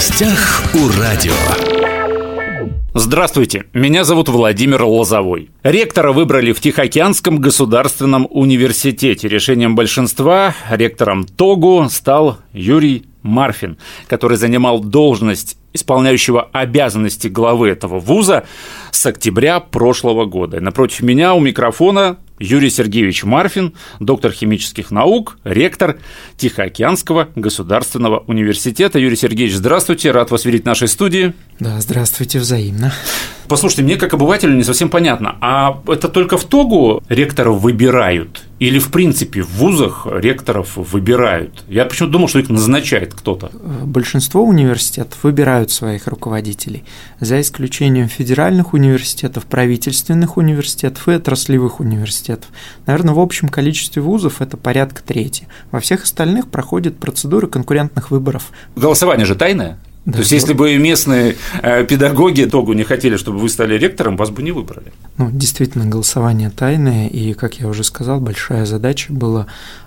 гостях у радио. Здравствуйте, меня зовут Владимир Лозовой. Ректора выбрали в Тихоокеанском государственном университете. Решением большинства ректором ТОГУ стал Юрий Марфин, который занимал должность исполняющего обязанности главы этого вуза с октября прошлого года. напротив меня у микрофона Юрий Сергеевич Марфин, доктор химических наук, ректор Тихоокеанского государственного университета. Юрий Сергеевич, здравствуйте, рад вас видеть в нашей студии. Да, здравствуйте, взаимно. Послушайте, мне как обывателю не совсем понятно, а это только в ТОГУ ректоров выбирают? Или, в принципе, в вузах ректоров выбирают? Я почему-то думал, что их назначает кто-то. Большинство университетов выбирают своих руководителей, за исключением федеральных университетов, правительственных университетов и отраслевых университетов. Наверное, в общем количестве вузов это порядка трети. Во всех остальных проходит процедура конкурентных выборов. Голосование же тайное? Да, То есть, если бы местные э, педагоги ТОГУ не хотели, чтобы вы стали ректором, вас бы не выбрали. Ну, действительно, голосование тайное, и, как я уже сказал, большая задача была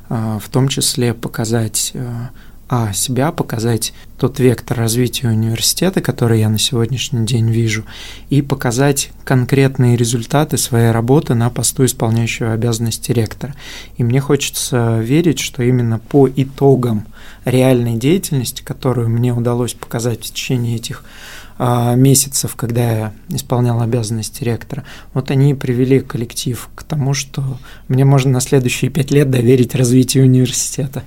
э, в том числе показать э, а себя, показать тот вектор развития университета, который я на сегодняшний день вижу, и показать конкретные результаты своей работы на посту исполняющего обязанности ректора. И мне хочется верить, что именно по итогам реальной деятельности, которую мне удалось показать в течение этих а, месяцев, когда я исполнял обязанности ректора, вот они привели коллектив к тому, что мне можно на следующие пять лет доверить развитию университета.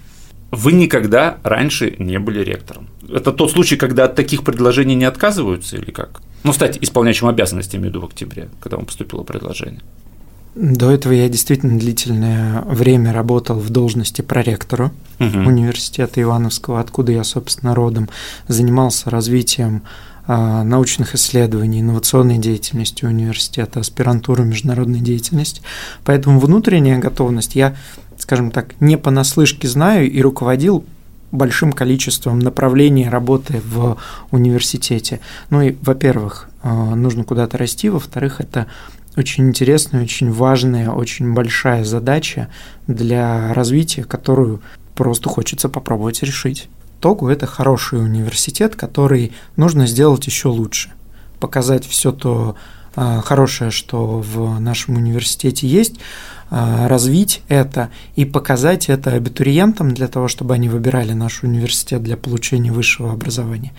Вы никогда раньше не были ректором. Это тот случай, когда от таких предложений не отказываются или как? Ну, стать исполняющим обязанности, имею в виду, в октябре, когда вам поступило предложение. До этого я действительно длительное время работал в должности проректора угу. университета Ивановского, откуда я, собственно, родом, занимался развитием а, научных исследований, инновационной деятельности университета, аспирантуры международной деятельности. Поэтому внутренняя готовность я, скажем так, не понаслышке знаю и руководил большим количеством направлений работы в университете. Ну и, во-первых, а, нужно куда-то расти, во-вторых, это очень интересная, очень важная, очень большая задача для развития, которую просто хочется попробовать решить. ТОГУ – это хороший университет, который нужно сделать еще лучше, показать все то а, хорошее, что в нашем университете есть, развить это и показать это абитуриентам для того, чтобы они выбирали наш университет для получения высшего образования,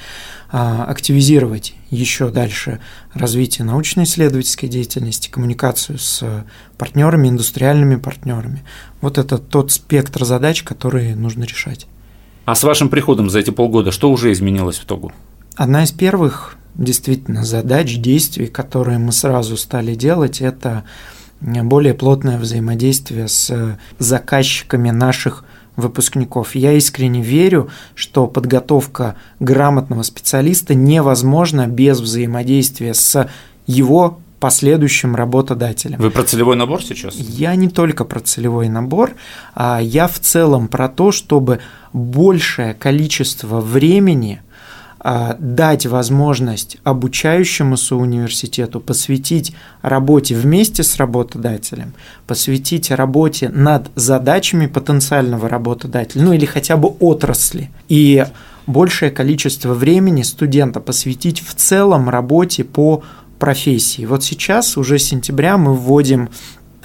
а, активизировать еще дальше развитие научно-исследовательской деятельности, коммуникацию с партнерами, индустриальными партнерами. Вот это тот спектр задач, которые нужно решать. А с вашим приходом за эти полгода что уже изменилось в ТОГУ? Одна из первых действительно задач, действий, которые мы сразу стали делать, это более плотное взаимодействие с заказчиками наших выпускников. Я искренне верю, что подготовка грамотного специалиста невозможна без взаимодействия с его последующим работодателем. Вы про целевой набор сейчас? Я не только про целевой набор, а я в целом про то, чтобы большее количество времени дать возможность обучающемуся университету посвятить работе вместе с работодателем, посвятить работе над задачами потенциального работодателя, ну или хотя бы отрасли. И большее количество времени студента посвятить в целом работе по профессии. Вот сейчас, уже с сентября, мы вводим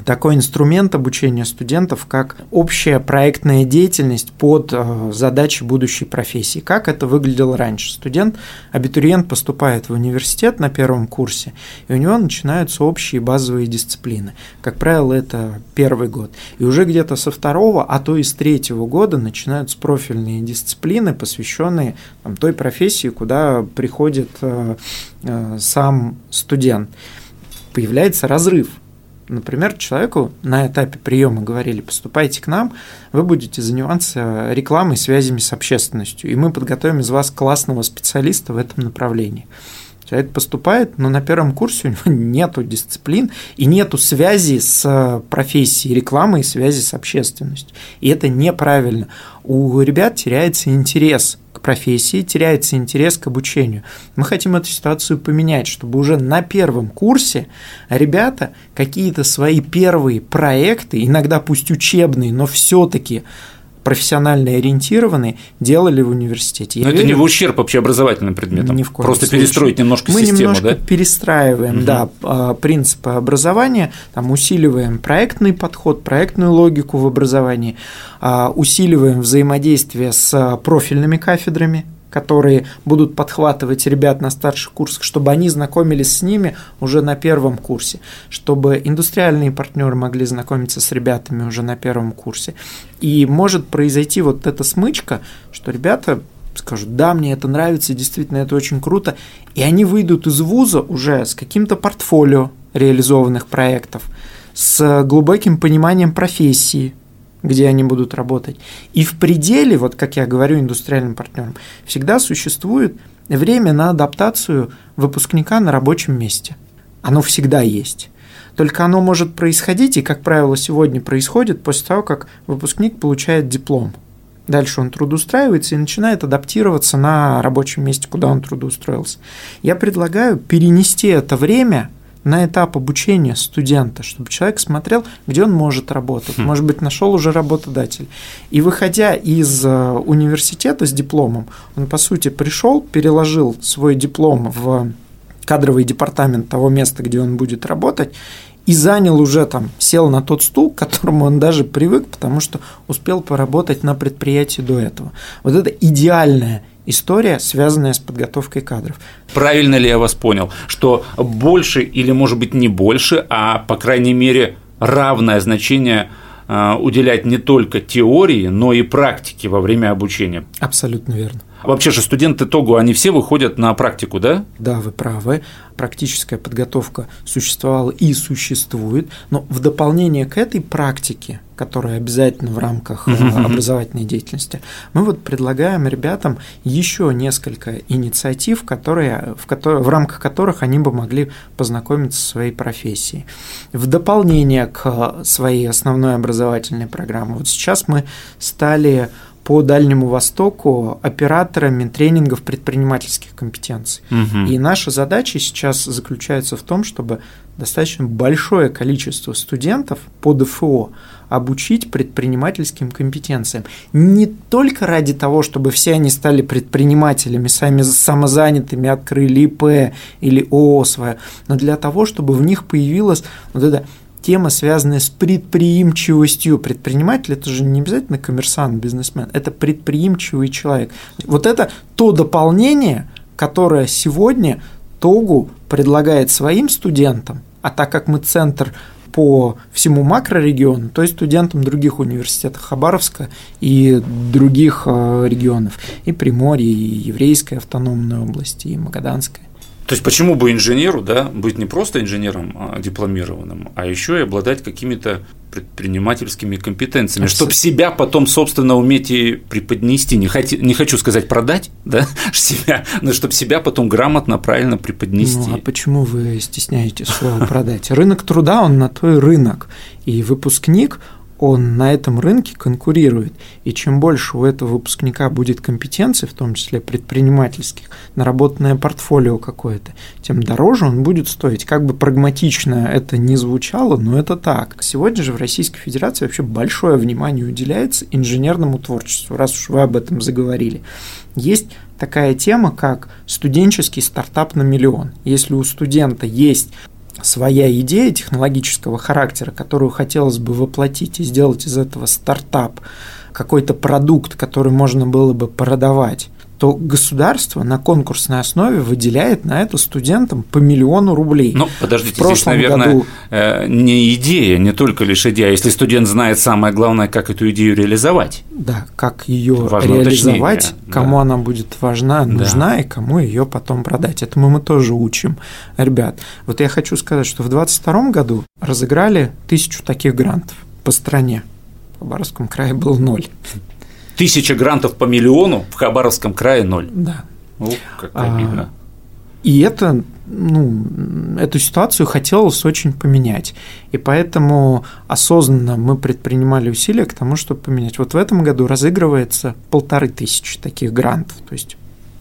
такой инструмент обучения студентов, как общая проектная деятельность под э, задачи будущей профессии. Как это выглядело раньше? Студент, абитуриент поступает в университет на первом курсе, и у него начинаются общие базовые дисциплины. Как правило, это первый год. И уже где-то со второго, а то и с третьего года начинаются профильные дисциплины, посвященные там, той профессии, куда приходит э, э, сам студент. Появляется разрыв Например, человеку на этапе приема говорили, поступайте к нам, вы будете заниматься рекламой, связями с общественностью, и мы подготовим из вас классного специалиста в этом направлении. Человек поступает, но на первом курсе у него нету дисциплин и нету связи с профессией рекламы и связи с общественностью. И это неправильно. У ребят теряется интерес к профессии, теряется интерес к обучению. Мы хотим эту ситуацию поменять, чтобы уже на первом курсе ребята какие-то свои первые проекты, иногда пусть учебные, но все-таки профессионально ориентированные, делали в университете. Я Но верю, это не в ущерб общеобразовательным предметам. Ни в коем Просто случае. перестроить немножко Мы систему, немножко да? перестраиваем, угу. да, а, принципы образования, там усиливаем проектный подход, проектную логику в образовании, а, усиливаем взаимодействие с профильными кафедрами, которые будут подхватывать ребят на старших курсах, чтобы они знакомились с ними уже на первом курсе, чтобы индустриальные партнеры могли знакомиться с ребятами уже на первом курсе. И может произойти вот эта смычка, что ребята скажут, да, мне это нравится, действительно, это очень круто, и они выйдут из вуза уже с каким-то портфолио реализованных проектов, с глубоким пониманием профессии, где они будут работать. И в пределе, вот как я говорю индустриальным партнерам, всегда существует время на адаптацию выпускника на рабочем месте. Оно всегда есть. Только оно может происходить, и, как правило, сегодня происходит после того, как выпускник получает диплом. Дальше он трудоустраивается и начинает адаптироваться на рабочем месте, куда он трудоустроился. Я предлагаю перенести это время – на этап обучения студента, чтобы человек смотрел, где он может работать, хм. может быть, нашел уже работодатель. И выходя из э, университета с дипломом, он, по сути, пришел, переложил свой диплом в кадровый департамент того места, где он будет работать, и занял уже там, сел на тот стул, к которому он даже привык, потому что успел поработать на предприятии до этого. Вот это идеальная история, связанная с подготовкой кадров. Правильно ли я вас понял, что больше или, может быть, не больше, а, по крайней мере, равное значение а, уделять не только теории, но и практике во время обучения? Абсолютно верно. Вообще же студенты ТОГУ, они все выходят на практику, да? Да, вы правы. Практическая подготовка существовала и существует, но в дополнение к этой практике, которая обязательно в рамках uh-huh. образовательной деятельности, мы вот предлагаем ребятам еще несколько инициатив, которые, в, которые, в рамках которых они бы могли познакомиться со своей профессией. В дополнение к своей основной образовательной программе, вот сейчас мы стали по Дальнему Востоку операторами тренингов предпринимательских компетенций. Угу. И наша задача сейчас заключается в том, чтобы достаточно большое количество студентов по ДФО обучить предпринимательским компетенциям. Не только ради того, чтобы все они стали предпринимателями, сами самозанятыми, открыли ИП или ООО свое, но для того, чтобы в них появилась вот эта тема, связанная с предприимчивостью. Предприниматель – это же не обязательно коммерсант, бизнесмен, это предприимчивый человек. Вот это то дополнение, которое сегодня ТОГУ предлагает своим студентам, а так как мы центр по всему макрорегиону, то есть студентам других университетов Хабаровска и других э, регионов, и Приморья, и Еврейской автономной области, и Магаданской. То есть почему бы инженеру да, быть не просто инженером а, дипломированным, а еще и обладать какими-то предпринимательскими компетенциями, чтобы себя потом, собственно, уметь и преподнести. Не, хоти, не хочу сказать продать, да, себя, но чтобы себя потом грамотно, правильно преподнести. Ну, а почему вы стесняетесь слова продать? Рынок труда, он на то и рынок. И выпускник, он на этом рынке конкурирует. И чем больше у этого выпускника будет компетенций, в том числе предпринимательских, наработанное портфолио какое-то, тем дороже он будет стоить. Как бы прагматично это не звучало, но это так. Сегодня же в Российской Федерации вообще большое внимание уделяется инженерному творчеству, раз уж вы об этом заговорили. Есть такая тема, как студенческий стартап на миллион. Если у студента есть своя идея технологического характера, которую хотелось бы воплотить и сделать из этого стартап, какой-то продукт, который можно было бы продавать, то государство на конкурсной основе выделяет на это студентам по миллиону рублей. Ну, подождите, здесь, наверное, году... Э, не идея, не только лишь идея, если студент знает самое главное, как эту идею реализовать. Да, как ее реализовать, уточнение. кому да. она будет важна, нужна да. и кому ее потом продать. Этому мы тоже учим ребят. Вот я хочу сказать, что в 2022 году разыграли тысячу таких грантов по стране. Хабаровском крае был ноль. Тысяча грантов по миллиону, в Хабаровском крае ноль. Да. О, как а, обидно. И это, ну, эту ситуацию хотелось очень поменять. И поэтому осознанно мы предпринимали усилия к тому, чтобы поменять. Вот в этом году разыгрывается полторы тысячи таких грантов. То есть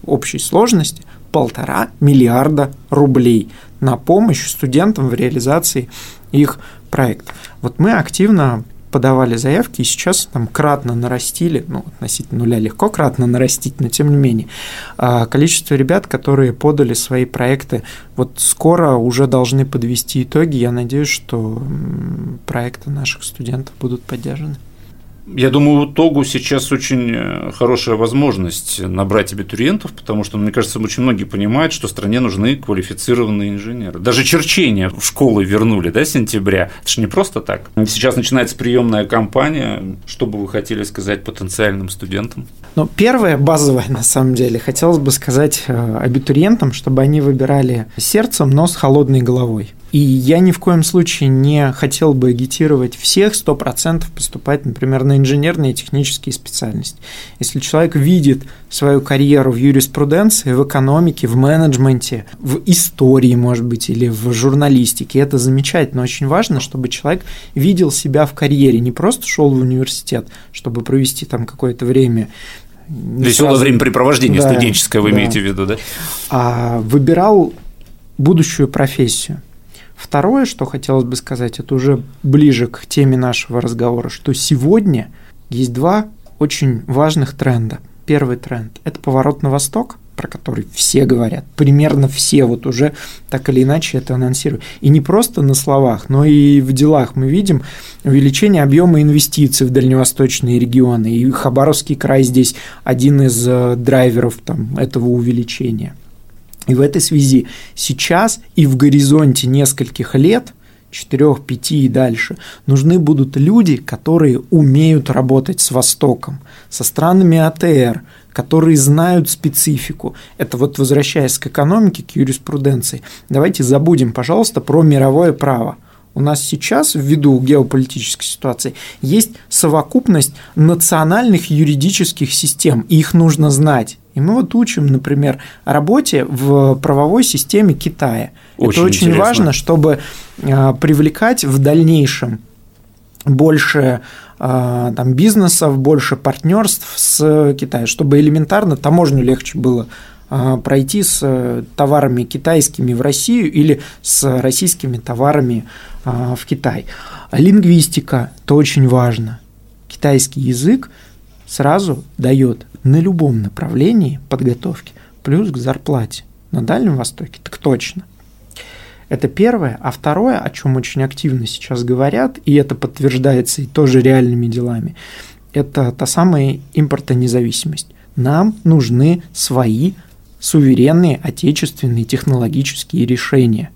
общей сложности полтора миллиарда рублей на помощь студентам в реализации их проекта. Вот мы активно подавали заявки, и сейчас там кратно нарастили, ну, относительно нуля легко кратно нарастить, но тем не менее, а, количество ребят, которые подали свои проекты, вот скоро уже должны подвести итоги. Я надеюсь, что проекты наших студентов будут поддержаны. Я думаю, у ТОГУ сейчас очень э, хорошая возможность набрать абитуриентов, потому что, мне кажется, очень многие понимают, что стране нужны квалифицированные инженеры. Даже черчение в школы вернули, да, сентября. Это же не просто так. Сейчас начинается приемная кампания. Что бы вы хотели сказать потенциальным студентам? Ну, первое, базовое, на самом деле, хотелось бы сказать э, абитуриентам, чтобы они выбирали сердцем, но с холодной головой. И я ни в коем случае не хотел бы агитировать всех 100% поступать, например, на инженерные и технические специальности. Если человек видит свою карьеру в юриспруденции, в экономике, в менеджменте, в истории, может быть, или в журналистике, это замечательно. Очень важно, чтобы человек видел себя в карьере, не просто шел в университет, чтобы провести там какое-то время Веселое сразу... времяпрепровождение да, студенческое вы да. имеете в виду, да? А выбирал будущую профессию. Второе, что хотелось бы сказать, это уже ближе к теме нашего разговора, что сегодня есть два очень важных тренда. Первый тренд – это поворот на восток, про который все говорят, примерно все вот уже так или иначе это анонсируют. И не просто на словах, но и в делах мы видим увеличение объема инвестиций в дальневосточные регионы. И Хабаровский край здесь один из э, драйверов там, этого увеличения. И в этой связи сейчас и в горизонте нескольких лет, 4, 5 и дальше, нужны будут люди, которые умеют работать с Востоком, со странами АТР, которые знают специфику. Это вот возвращаясь к экономике, к юриспруденции. Давайте забудем, пожалуйста, про мировое право. У нас сейчас, ввиду геополитической ситуации, есть совокупность национальных юридических систем, и их нужно знать. И мы вот учим, например, работе в правовой системе Китая. Очень Это очень интересно. важно, чтобы а, привлекать в дальнейшем больше а, там, бизнесов, больше партнерств с Китаем, чтобы элементарно таможню легче было пройти с товарами китайскими в Россию или с российскими товарами в Китай. Лингвистика – это очень важно. Китайский язык сразу дает на любом направлении подготовки плюс к зарплате. На Дальнем Востоке так точно. Это первое. А второе, о чем очень активно сейчас говорят, и это подтверждается и тоже реальными делами, это та самая импортонезависимость. Нам нужны свои суверенные отечественные технологические решения.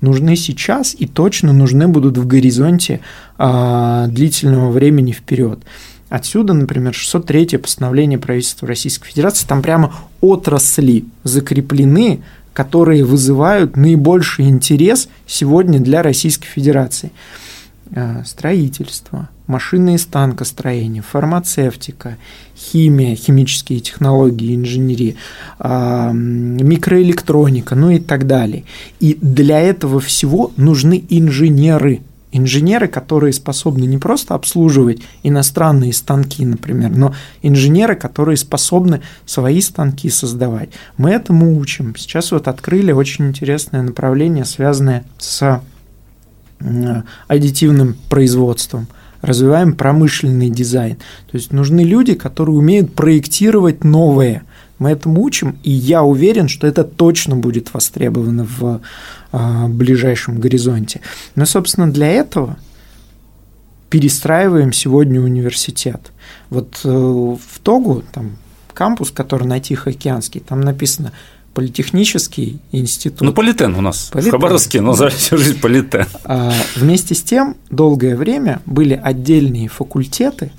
Нужны сейчас и точно нужны будут в горизонте а, длительного времени вперед. Отсюда, например, 603 постановление правительства Российской Федерации, там прямо отрасли закреплены, которые вызывают наибольший интерес сегодня для Российской Федерации. Э, строительство, машинное и станкостроение, фармацевтика, химия, химические технологии, инженерия, э, микроэлектроника, ну и так далее. И для этого всего нужны инженеры – Инженеры, которые способны не просто обслуживать иностранные станки, например, но инженеры, которые способны свои станки создавать. Мы этому учим. Сейчас вот открыли очень интересное направление, связанное с аддитивным производством развиваем промышленный дизайн. То есть нужны люди, которые умеют проектировать новое. Мы этому учим, и я уверен, что это точно будет востребовано в а, ближайшем горизонте. Но, собственно, для этого перестраиваем сегодня университет. Вот э, в Тогу, там кампус, который на Тихоокеанский, там написано Политехнический институт. Ну, политен у нас. Политен. В Хабаровске назвали всю жизнь политен. А, вместе с тем, долгое время были отдельные факультеты,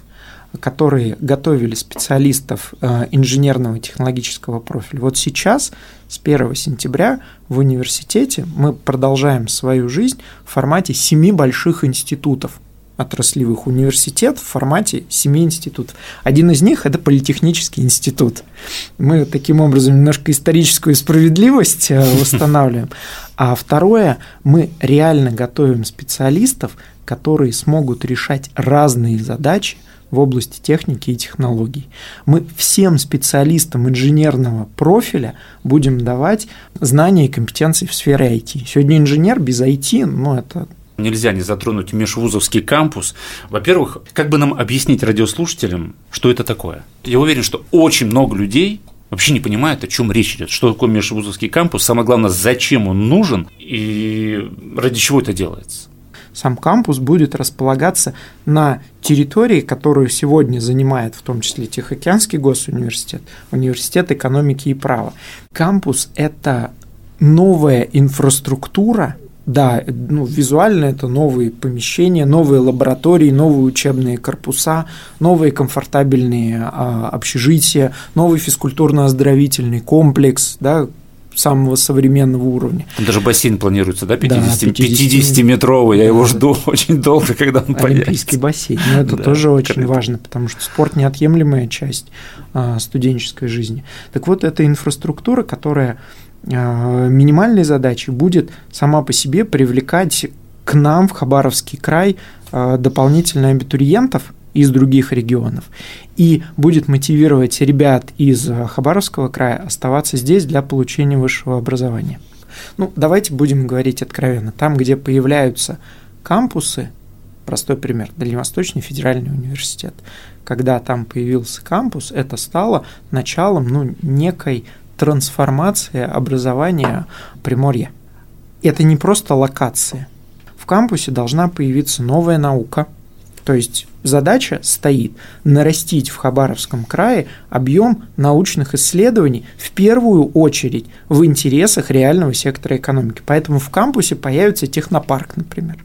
которые готовили специалистов э, инженерного и технологического профиля. Вот сейчас, с 1 сентября, в университете мы продолжаем свою жизнь в формате семи больших институтов отраслевых университет в формате семи институтов. Один из них – это Политехнический институт. Мы таким образом немножко историческую справедливость э, восстанавливаем. А второе – мы реально готовим специалистов, которые смогут решать разные задачи – в области техники и технологий. Мы всем специалистам инженерного профиля будем давать знания и компетенции в сфере IT. Сегодня инженер без IT, ну, это нельзя не затронуть межвузовский кампус. Во-первых, как бы нам объяснить радиослушателям, что это такое? Я уверен, что очень много людей вообще не понимают, о чем речь идет, что такое межвузовский кампус, самое главное, зачем он нужен и ради чего это делается. Сам кампус будет располагаться на территории, которую сегодня занимает в том числе Тихоокеанский госуниверситет, Университет экономики и права. Кампус – это новая инфраструктура, да, ну, визуально это новые помещения, новые лаборатории, новые учебные корпуса, новые комфортабельные а, общежития, новый физкультурно-оздоровительный комплекс, да, самого современного уровня. Там даже бассейн планируется, да, 50, 50 метровый, я его жду очень долго, когда он появится. Олимпийский бассейн, но это да, тоже очень важно, потому что спорт неотъемлемая часть а, студенческой жизни. Так вот, это инфраструктура, которая минимальной задачей будет сама по себе привлекать к нам в Хабаровский край а, дополнительно абитуриентов из других регионов и будет мотивировать ребят из Хабаровского края оставаться здесь для получения высшего образования. Ну, давайте будем говорить откровенно. Там, где появляются кампусы, простой пример, Дальневосточный федеральный университет, когда там появился кампус, это стало началом ну, некой трансформация образования Приморья. Это не просто локация. В кампусе должна появиться новая наука, то есть задача стоит нарастить в Хабаровском крае объем научных исследований в первую очередь в интересах реального сектора экономики. Поэтому в кампусе появится технопарк, например.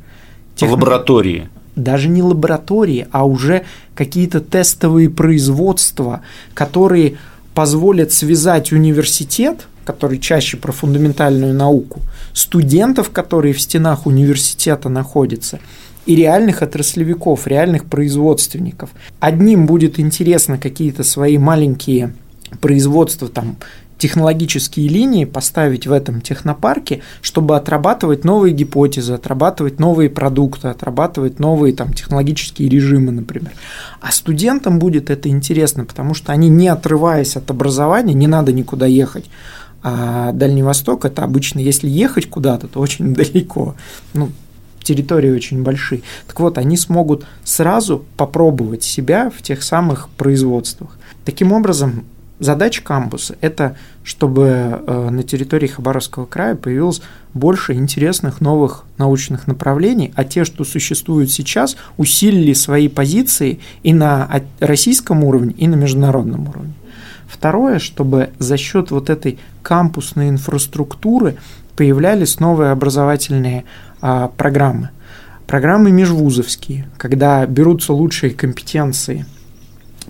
Техно... Лаборатории. Даже не лаборатории, а уже какие-то тестовые производства, которые позволят связать университет, который чаще про фундаментальную науку, студентов, которые в стенах университета находятся, и реальных отраслевиков, реальных производственников. Одним будет интересно какие-то свои маленькие производства там технологические линии поставить в этом технопарке, чтобы отрабатывать новые гипотезы, отрабатывать новые продукты, отрабатывать новые там, технологические режимы, например. А студентам будет это интересно, потому что они, не отрываясь от образования, не надо никуда ехать. А Дальний Восток – это обычно, если ехать куда-то, то очень далеко. Ну, территории очень большие. Так вот, они смогут сразу попробовать себя в тех самых производствах. Таким образом, Задача кампуса – это чтобы э, на территории Хабаровского края появилось больше интересных новых научных направлений, а те, что существуют сейчас, усилили свои позиции и на российском уровне, и на международном уровне. Второе, чтобы за счет вот этой кампусной инфраструктуры появлялись новые образовательные а, программы. Программы межвузовские, когда берутся лучшие компетенции –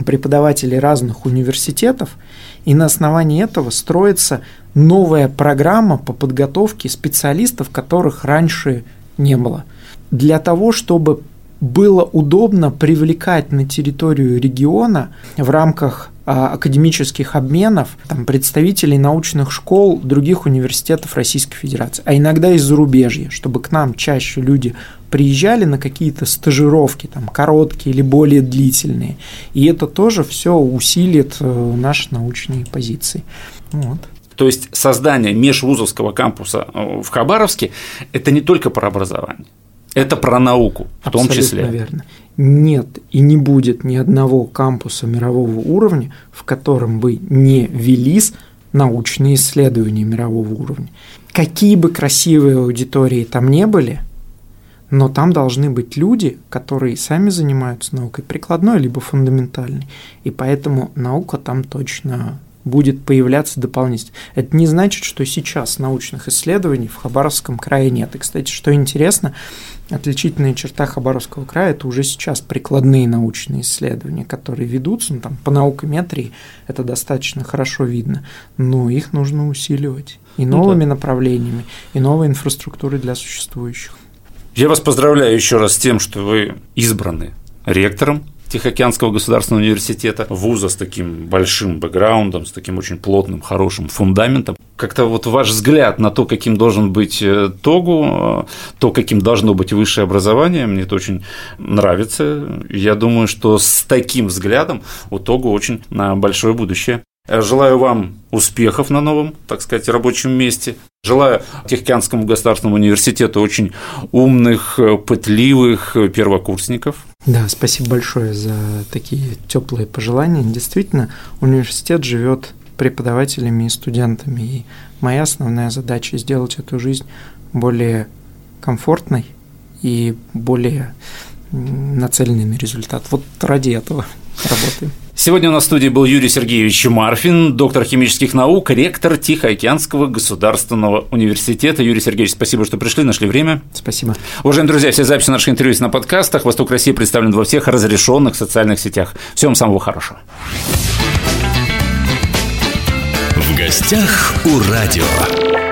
преподавателей разных университетов, и на основании этого строится новая программа по подготовке специалистов, которых раньше не было. Для того, чтобы было удобно привлекать на территорию региона в рамках академических обменов там, представителей научных школ других университетов Российской Федерации, а иногда из зарубежья, чтобы к нам чаще люди приезжали на какие-то стажировки, там, короткие или более длительные. И это тоже все усилит э, наши научные позиции. Вот. То есть создание межвузовского кампуса э, в Хабаровске – это не только про образование, это про науку в Абсолютно том числе. верно. Нет и не будет ни одного кампуса мирового уровня, в котором бы не велись научные исследования мирового уровня. Какие бы красивые аудитории там не были – но там должны быть люди, которые сами занимаются наукой прикладной либо фундаментальной, и поэтому наука там точно будет появляться дополнительно. Это не значит, что сейчас научных исследований в Хабаровском крае нет. И, кстати, что интересно, отличительная черта Хабаровского края – это уже сейчас прикладные научные исследования, которые ведутся, ну, там, по наукометрии это достаточно хорошо видно, но их нужно усиливать и новыми ну, да. направлениями, и новой инфраструктурой для существующих. Я вас поздравляю еще раз с тем, что вы избраны ректором Тихоокеанского государственного университета, вуза с таким большим бэкграундом, с таким очень плотным, хорошим фундаментом. Как-то вот ваш взгляд на то, каким должен быть э, ТОГУ, э, то, каким должно быть высшее образование, мне это очень нравится. Я думаю, что с таким взглядом у ТОГУ очень большое будущее. Желаю вам успехов на новом, так сказать, рабочем месте. Желаю Тихоокеанскому государственному университету очень умных, пытливых первокурсников. Да, спасибо большое за такие теплые пожелания. Действительно, университет живет преподавателями и студентами. И моя основная задача сделать эту жизнь более комфортной и более нацеленной на результат. Вот ради этого работаем. Сегодня у нас в студии был Юрий Сергеевич Марфин, доктор химических наук, ректор Тихоокеанского государственного университета. Юрий Сергеевич, спасибо, что пришли, нашли время. Спасибо. Уважаемые друзья, все записи наших интервью на подкастах. «Восток России» представлен во всех разрешенных социальных сетях. Всем самого хорошего. В гостях у радио.